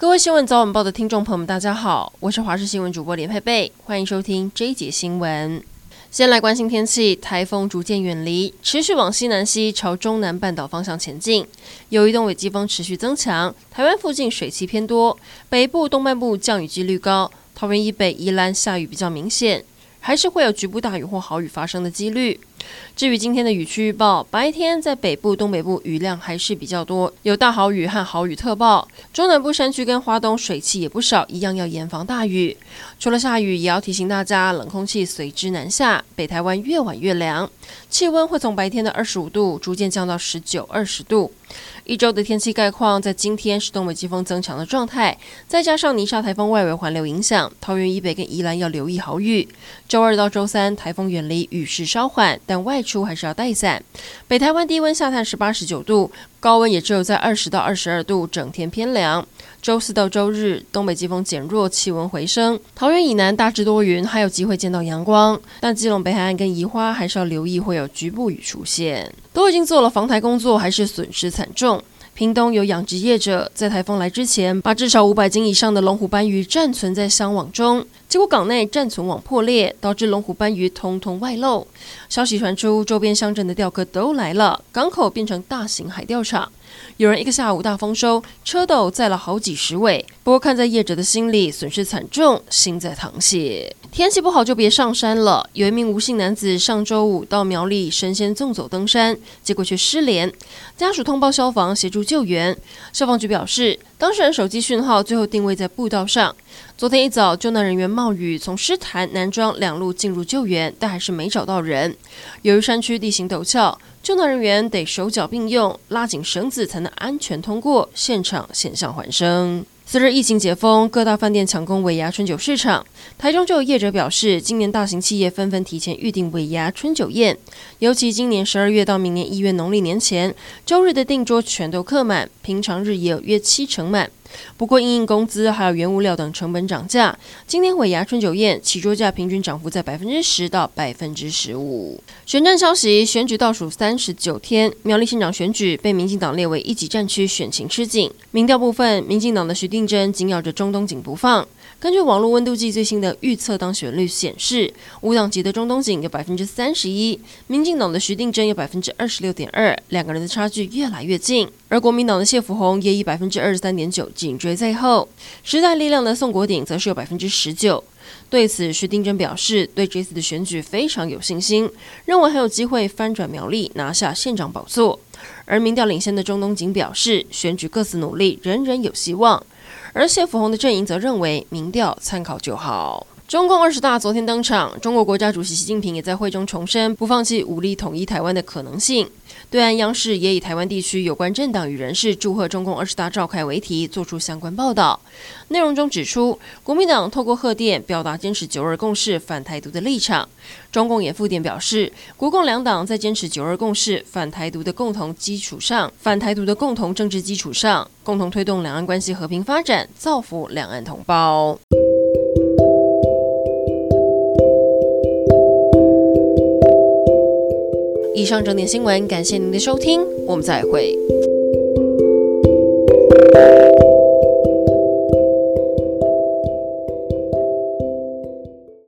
各位新闻早晚报的听众朋友们，大家好，我是华视新闻主播连佩佩，欢迎收听这一节新闻。先来关心天气，台风逐渐远离，持续往西南西朝中南半岛方向前进。有一动尾季风持续增强，台湾附近水汽偏多，北部、东半部降雨几率高，桃园以北、宜兰下雨比较明显。还是会有局部大雨或豪雨发生的几率。至于今天的雨区预报，白天在北部、东北部雨量还是比较多，有大豪雨和豪雨特报。中南部山区跟华东水汽也不少，一样要严防大雨。除了下雨，也要提醒大家，冷空气随之南下，北台湾越晚越凉，气温会从白天的二十五度逐渐降到十九、二十度。一周的天气概况，在今天是东北季风增强的状态，再加上泥沙台风外围环流影响，桃园以北跟宜兰要留意豪雨。周二到周三，台风远离，雨势稍缓，但外出还是要带伞。北台湾低温下探十八、十九度，高温也只有在二十到二十二度，整天偏凉。周四到周日，东北季风减弱，气温回升，桃园以南大致多云，还有机会见到阳光，但基隆北海岸跟宜花还是要留意会有局部雨出现。都已经做了防台工作，还是损失惨重。屏东有养殖业者在台风来之前，把至少五百斤以上的龙虎斑鱼暂存在箱网中，结果港内暂存网破裂，导致龙虎斑鱼通通外漏。消息传出，周边乡镇的钓客都来了，港口变成大型海钓场。有人一个下午大丰收，车斗载了好几十尾。不过看在业者的心里，损失惨重，心在淌血。天气不好就别上山了。有一名吴姓男子上周五到苗栗神仙纵走登山，结果却失联。家属通报消防协助救援。消防局表示，当事人手机讯号最后定位在步道上。昨天一早，救难人员冒雨从狮潭、南庄两路进入救援，但还是没找到人。由于山区地形陡峭，救难人员得手脚并用，拉紧绳子才能安全通过。现场险象环生。随着疫情解封，各大饭店抢攻尾牙春酒市场。台中就有业者表示，今年大型企业纷纷提前预订尾牙春酒宴，尤其今年十二月到明年一月农历年前，周日的订桌全都客满，平常日也有约七成满。不过，因应工资还有原物料等成本涨价，今天尾牙春酒宴起桌价平均涨幅在百分之十到百分之十五。选战消息：选举倒数三十九天，苗栗县长选举被民进党列为一级战区，选情吃紧。民调部分，民进党的徐定珍紧咬着中东锦不放。根据网络温度计最新的预测当选率显示，无党籍的中东锦有百分之三十一，民进党的徐定真有百分之二十六点二，两个人的差距越来越近。而国民党的谢富弘也以百分之二十三点九紧追在后，时代力量的宋国鼎则是有百分之十九。对此，徐丁真表示对这次的选举非常有信心，认为还有机会翻转苗栗拿下县长宝座。而民调领先的中东锦表示，选举各自努力，人人有希望。而谢福红的阵营则认为，民调参考就好。中共二十大昨天登场，中国国家主席习近平也在会中重申不放弃武力统一台湾的可能性。对岸央视也以台湾地区有关政党与人士祝贺中共二十大召开为题，做出相关报道。内容中指出，国民党透过贺电表达坚持九二共识、反台独的立场。中共也附电表示，国共两党在坚持九二共识、反台独的共同基础上，反台独的共同政治基础上，共同推动两岸关系和平发展，造福两岸同胞。以上整点新闻，感谢您的收听，我们再会。